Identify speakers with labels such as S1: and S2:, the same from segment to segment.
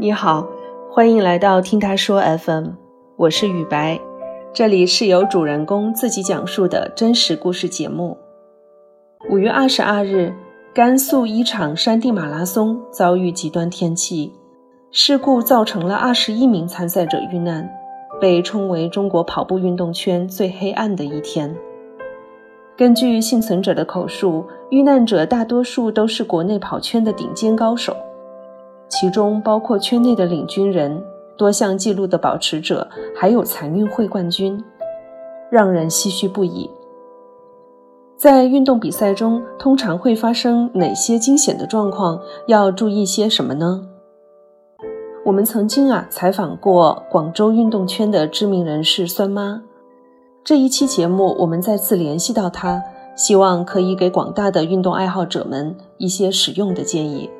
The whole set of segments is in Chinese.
S1: 你好，欢迎来到听他说 FM，我是雨白，这里是由主人公自己讲述的真实故事节目。五月二十二日，甘肃一场山地马拉松遭遇极端天气事故，造成了二十一名参赛者遇难，被称为中国跑步运动圈最黑暗的一天。根据幸存者的口述，遇难者大多数都是国内跑圈的顶尖高手。其中包括圈内的领军人、多项纪录的保持者，还有残运会冠军，让人唏嘘不已。在运动比赛中，通常会发生哪些惊险的状况？要注意些什么呢？我们曾经啊采访过广州运动圈的知名人士酸妈，这一期节目我们再次联系到她，希望可以给广大的运动爱好者们一些实用的建议。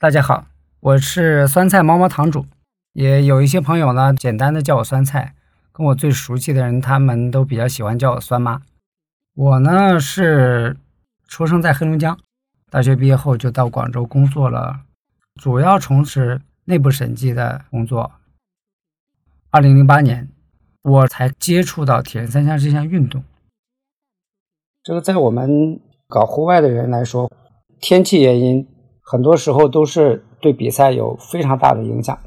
S2: 大家好，我是酸菜猫猫堂主，也有一些朋友呢，简单的叫我酸菜。跟我最熟悉的人，他们都比较喜欢叫我酸妈。我呢是出生在黑龙江，大学毕业后就到广州工作了，主要从事内部审计的工作。二零零八年，我才接触到铁人三项这项运动。这个在我们搞户外的人来说，天气原因。很多时候都是对比赛有非常大的影响。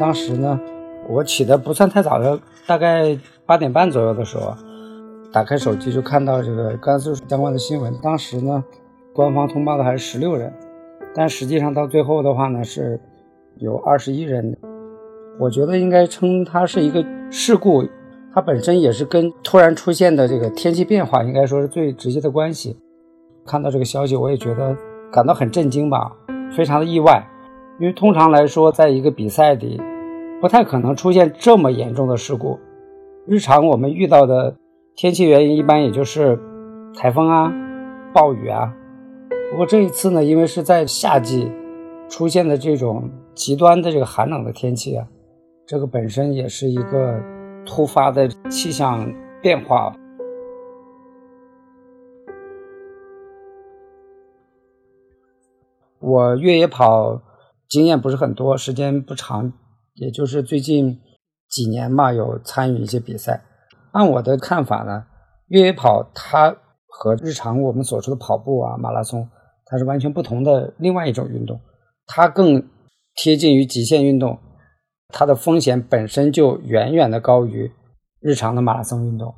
S2: 当时呢，我起的不算太早的，大概八点半左右的时候，打开手机就看到这个甘肃相关的新闻。当时呢，官方通报的还是十六人，但实际上到最后的话呢，是有二十一人。我觉得应该称它是一个事故。它本身也是跟突然出现的这个天气变化，应该说是最直接的关系。看到这个消息，我也觉得感到很震惊吧，非常的意外。因为通常来说，在一个比赛里，不太可能出现这么严重的事故。日常我们遇到的天气原因，一般也就是台风啊、暴雨啊。不过这一次呢，因为是在夏季出现的这种极端的这个寒冷的天气啊，这个本身也是一个。突发的气象变化，我越野跑经验不是很多，时间不长，也就是最近几年嘛，有参与一些比赛。按我的看法呢，越野跑它和日常我们所说的跑步啊、马拉松，它是完全不同的另外一种运动，它更贴近于极限运动。它的风险本身就远远的高于日常的马拉松运动，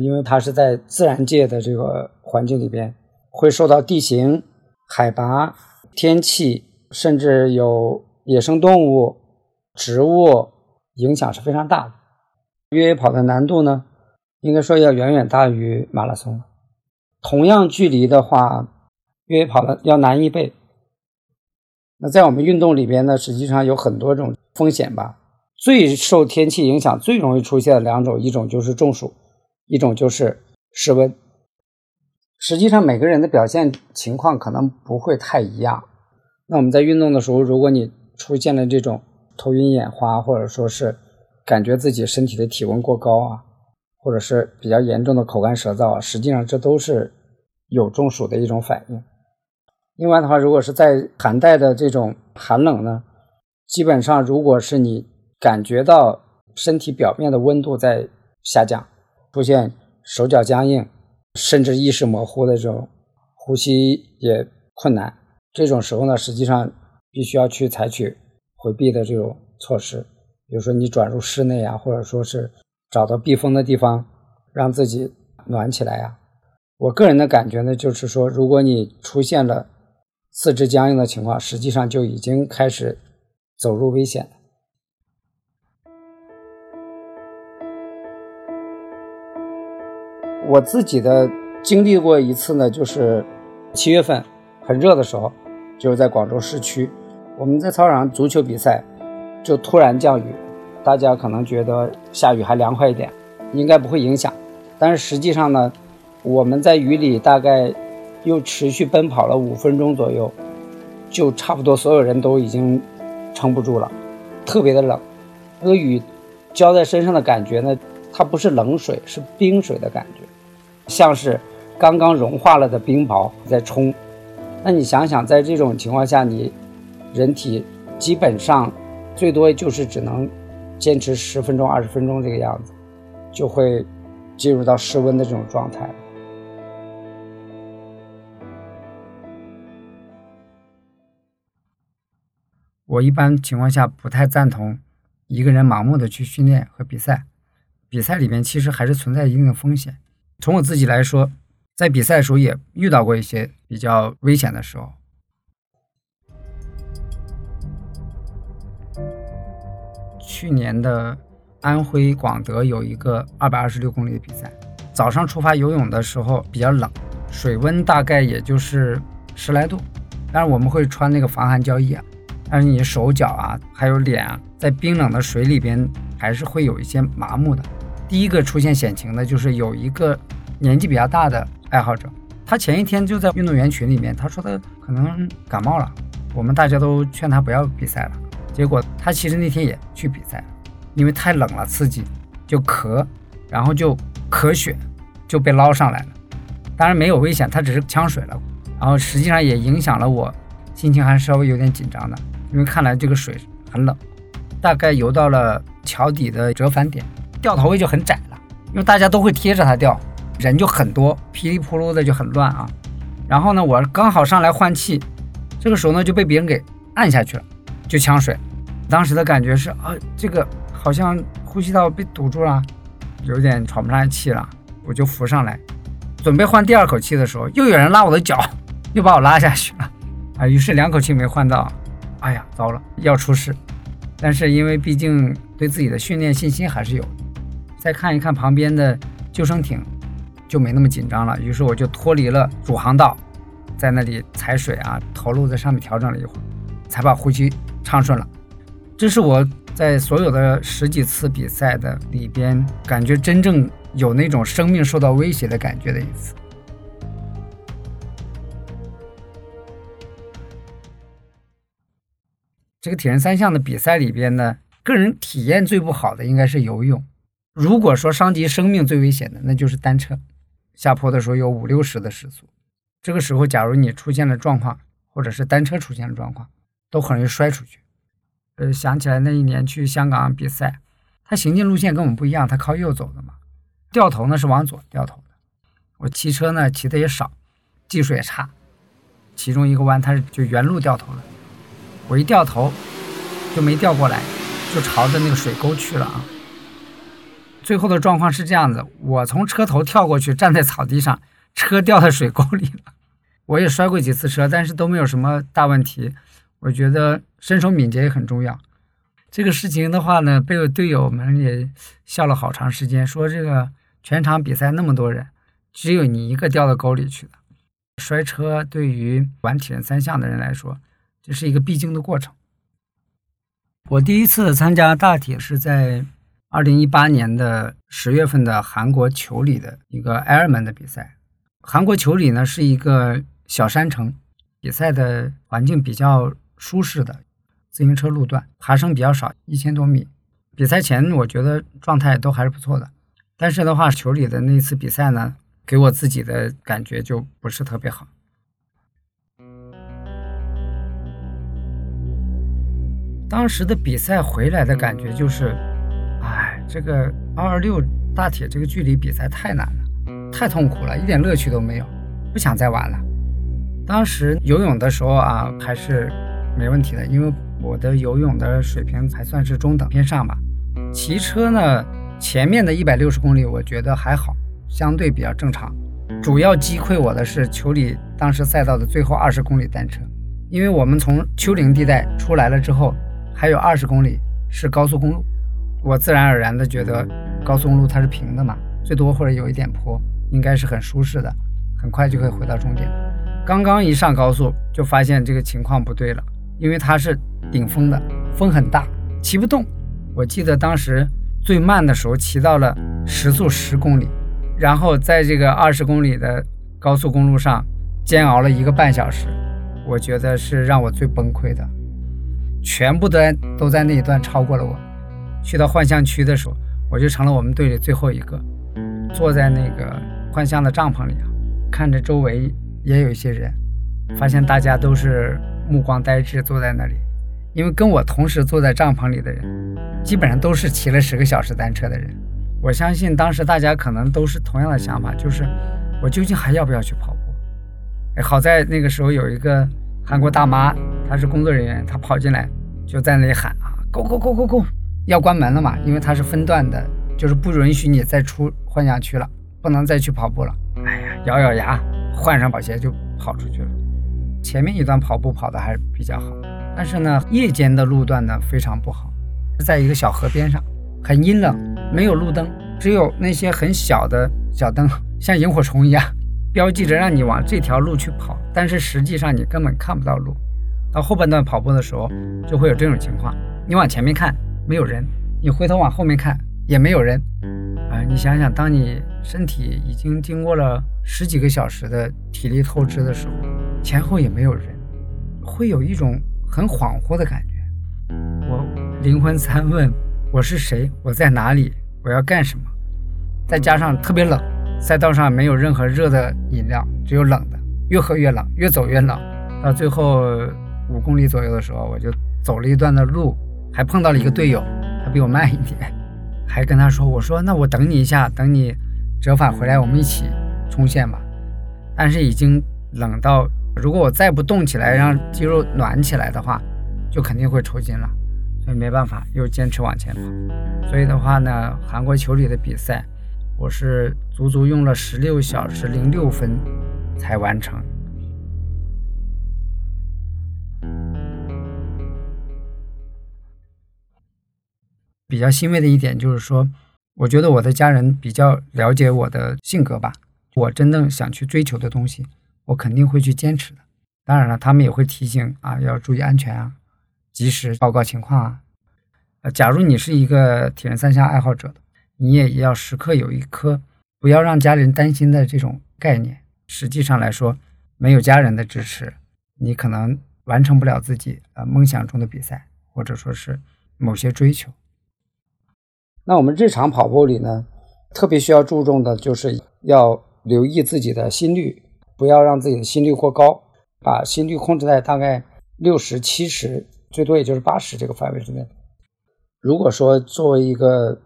S2: 因为它是在自然界的这个环境里边，会受到地形、海拔、天气，甚至有野生动物、植物影响是非常大的。越野跑的难度呢，应该说要远远大于马拉松。同样距离的话，越野跑的要难一倍。那在我们运动里边呢，实际上有很多种风险吧。最受天气影响、最容易出现的两种，一种就是中暑，一种就是室温。实际上每个人的表现情况可能不会太一样。那我们在运动的时候，如果你出现了这种头晕眼花，或者说是感觉自己身体的体温过高啊，或者是比较严重的口干舌燥啊，实际上这都是有中暑的一种反应。另外的话，如果是在寒带的这种寒冷呢，基本上如果是你感觉到身体表面的温度在下降，出现手脚僵硬，甚至意识模糊的这种呼吸也困难，这种时候呢，实际上必须要去采取回避的这种措施，比如说你转入室内啊，或者说是找到避风的地方，让自己暖起来呀。我个人的感觉呢，就是说，如果你出现了四肢僵硬的情况，实际上就已经开始走入危险。我自己的经历过一次呢，就是七月份很热的时候，就是在广州市区，我们在操场上足球比赛，就突然降雨。大家可能觉得下雨还凉快一点，应该不会影响，但是实际上呢，我们在雨里大概。又持续奔跑了五分钟左右，就差不多所有人都已经撑不住了，特别的冷。那个雨浇在身上的感觉呢，它不是冷水，是冰水的感觉，像是刚刚融化了的冰雹在冲。那你想想，在这种情况下，你人体基本上最多就是只能坚持十分钟、二十分钟这个样子，就会进入到室温的这种状态。我一般情况下不太赞同一个人盲目的去训练和比赛。比赛里面其实还是存在一定的风险。从我自己来说，在比赛的时候也遇到过一些比较危险的时候。去年的安徽广德有一个二百二十六公里的比赛，早上出发游泳的时候比较冷，水温大概也就是十来度，但是我们会穿那个防寒胶衣啊。但是你手脚啊，还有脸啊，在冰冷的水里边还是会有一些麻木的。第一个出现险情的就是有一个年纪比较大的爱好者，他前一天就在运动员群里面，他说他可能感冒了，我们大家都劝他不要比赛了。结果他其实那天也去比赛了，因为太冷了刺激，就咳，然后就咳血，就被捞上来了。当然没有危险，他只是呛水了，然后实际上也影响了我，心情还稍微有点紧张的。因为看来这个水很冷，大概游到了桥底的折返点，掉头位就很窄了，因为大家都会贴着它掉，人就很多，噼里扑噜的就很乱啊。然后呢，我刚好上来换气，这个时候呢就被别人给按下去了，就呛水。当时的感觉是啊，这个好像呼吸道被堵住了，有点喘不上来气了，我就浮上来，准备换第二口气的时候，又有人拉我的脚，又把我拉下去了啊。于是两口气没换到。哎呀，糟了，要出事！但是因为毕竟对自己的训练信心还是有，再看一看旁边的救生艇，就没那么紧张了。于是我就脱离了主航道，在那里踩水啊，头露在上面调整了一会儿，才把呼吸畅顺了。这是我在所有的十几次比赛的里边，感觉真正有那种生命受到威胁的感觉的一次。这个铁人三项的比赛里边呢，个人体验最不好的应该是游泳。如果说伤及生命最危险的，那就是单车。下坡的时候有五六十的时速，这个时候假如你出现了状况，或者是单车出现了状况，都很容易摔出去。呃，想起来那一年去香港比赛，他行进路线跟我们不一样，他靠右走的嘛，掉头呢是往左掉头的。我骑车呢骑的也少，技术也差，其中一个弯他是就原路掉头了。我一掉头，就没掉过来，就朝着那个水沟去了啊。最后的状况是这样子：我从车头跳过去，站在草地上，车掉在水沟里了。我也摔过几次车，但是都没有什么大问题。我觉得身手敏捷也很重要。这个事情的话呢，被我队友们也笑了好长时间，说这个全场比赛那么多人，只有你一个掉到沟里去的。摔车对于玩铁人三项的人来说，这是一个必经的过程。我第一次参加大铁是在二零一八年的十月份的韩国球里的一个 Ironman 的比赛。韩国球里呢是一个小山城，比赛的环境比较舒适的，自行车路段，爬升比较少，一千多米。比赛前我觉得状态都还是不错的，但是的话，球里的那次比赛呢，给我自己的感觉就不是特别好。当时的比赛回来的感觉就是，哎，这个二二六大铁这个距离比赛太难了，太痛苦了，一点乐趣都没有，不想再玩了。当时游泳的时候啊，还是没问题的，因为我的游泳的水平还算是中等偏上吧。骑车呢，前面的一百六十公里我觉得还好，相对比较正常。主要击溃我的是球里当时赛道的最后二十公里单车，因为我们从丘陵地带出来了之后。还有二十公里是高速公路，我自然而然的觉得高速公路它是平的嘛，最多或者有一点坡，应该是很舒适的，很快就可以回到终点。刚刚一上高速就发现这个情况不对了，因为它是顶风的，风很大，骑不动。我记得当时最慢的时候骑到了时速十公里，然后在这个二十公里的高速公路上煎熬了一个半小时，我觉得是让我最崩溃的。全部的都在那一段超过了我，去到幻象区的时候，我就成了我们队里最后一个，坐在那个幻象的帐篷里，看着周围也有一些人，发现大家都是目光呆滞坐在那里，因为跟我同时坐在帐篷里的人，基本上都是骑了十个小时单车的人。我相信当时大家可能都是同样的想法，就是我究竟还要不要去跑步？哎，好在那个时候有一个韩国大妈，她是工作人员，她跑进来就在那里喊啊，Go Go Go Go Go！要关门了嘛？因为它是分段的，就是不允许你再出幻想区了，不能再去跑步了。哎呀，咬咬牙，换上跑鞋就跑出去了。前面一段跑步跑的还是比较好，但是呢，夜间的路段呢非常不好，在一个小河边上，很阴冷，没有路灯，只有那些很小的小灯，像萤火虫一样，标记着让你往这条路去跑，但是实际上你根本看不到路。到后半段跑步的时候，就会有这种情况，你往前面看。没有人，你回头往后面看也没有人，啊，你想想，当你身体已经经过了十几个小时的体力透支的时候，前后也没有人，会有一种很恍惚的感觉。我灵魂三问：我是谁？我在哪里？我要干什么？再加上特别冷，赛道上没有任何热的饮料，只有冷的，越喝越冷，越走越冷。到最后五公里左右的时候，我就走了一段的路。还碰到了一个队友，他比我慢一点，还跟他说：“我说那我等你一下，等你折返回来，我们一起冲线吧。”但是已经冷到，如果我再不动起来，让肌肉暖起来的话，就肯定会抽筋了。所以没办法，又坚持往前跑。所以的话呢，韩国球里的比赛，我是足足用了十六小时零六分才完成。比较欣慰的一点就是说，我觉得我的家人比较了解我的性格吧。我真正想去追求的东西，我肯定会去坚持的。当然了，他们也会提醒啊，要注意安全啊，及时报告情况啊。假如你是一个铁人三项爱好者的，你也要时刻有一颗不要让家人担心的这种概念。实际上来说，没有家人的支持，你可能完成不了自己呃梦想中的比赛，或者说是某些追求。那我们日常跑步里呢，特别需要注重的就是要留意自己的心率，不要让自己的心率过高，把心率控制在大概六十七十，最多也就是八十这个范围之内。如果说作为一个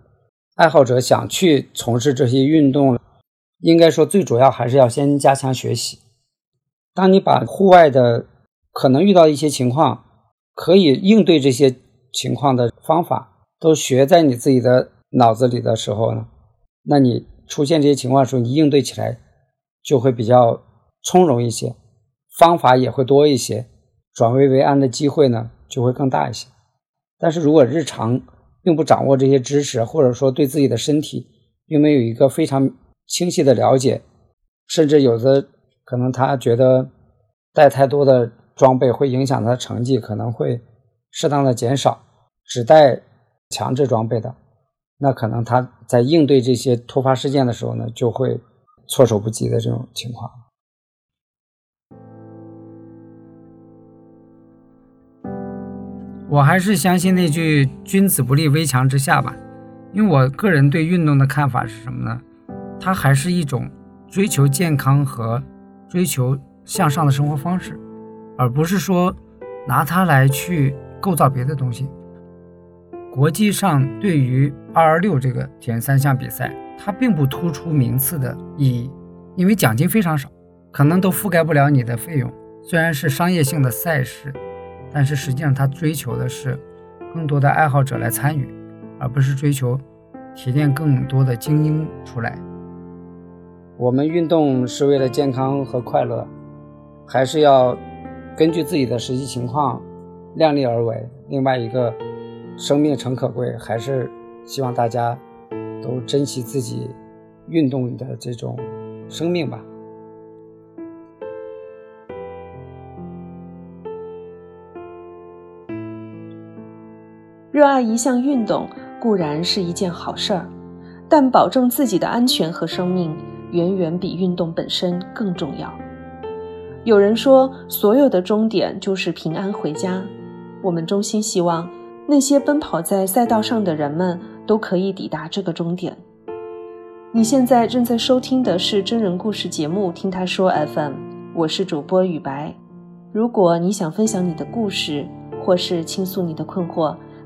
S2: 爱好者想去从事这些运动，应该说最主要还是要先加强学习。当你把户外的可能遇到一些情况，可以应对这些情况的方法都学在你自己的。脑子里的时候呢，那你出现这些情况的时候，你应对起来就会比较从容一些，方法也会多一些，转危为安的机会呢就会更大一些。但是如果日常并不掌握这些知识，或者说对自己的身体并没有一个非常清晰的了解，甚至有的可能他觉得带太多的装备会影响他的成绩，可能会适当的减少，只带强制装备的。那可能他在应对这些突发事件的时候呢，就会措手不及的这种情况。我还是相信那句“君子不立危墙之下”吧，因为我个人对运动的看法是什么呢？它还是一种追求健康和追求向上的生活方式，而不是说拿它来去构造别的东西。国际上对于二二六这个铁人三项比赛，它并不突出名次的意义，因为奖金非常少，可能都覆盖不了你的费用。虽然是商业性的赛事，但是实际上他追求的是更多的爱好者来参与，而不是追求提炼更多的精英出来。我们运动是为了健康和快乐，还是要根据自己的实际情况量力而为。另外一个。生命诚可贵，还是希望大家都珍惜自己运动的这种生命吧。
S1: 热爱一项运动固然是一件好事儿，但保证自己的安全和生命远远比运动本身更重要。有人说，所有的终点就是平安回家。我们衷心希望。那些奔跑在赛道上的人们都可以抵达这个终点。你现在正在收听的是真人故事节目《听他说 FM》，我是主播雨白。如果你想分享你的故事，或是倾诉你的困惑，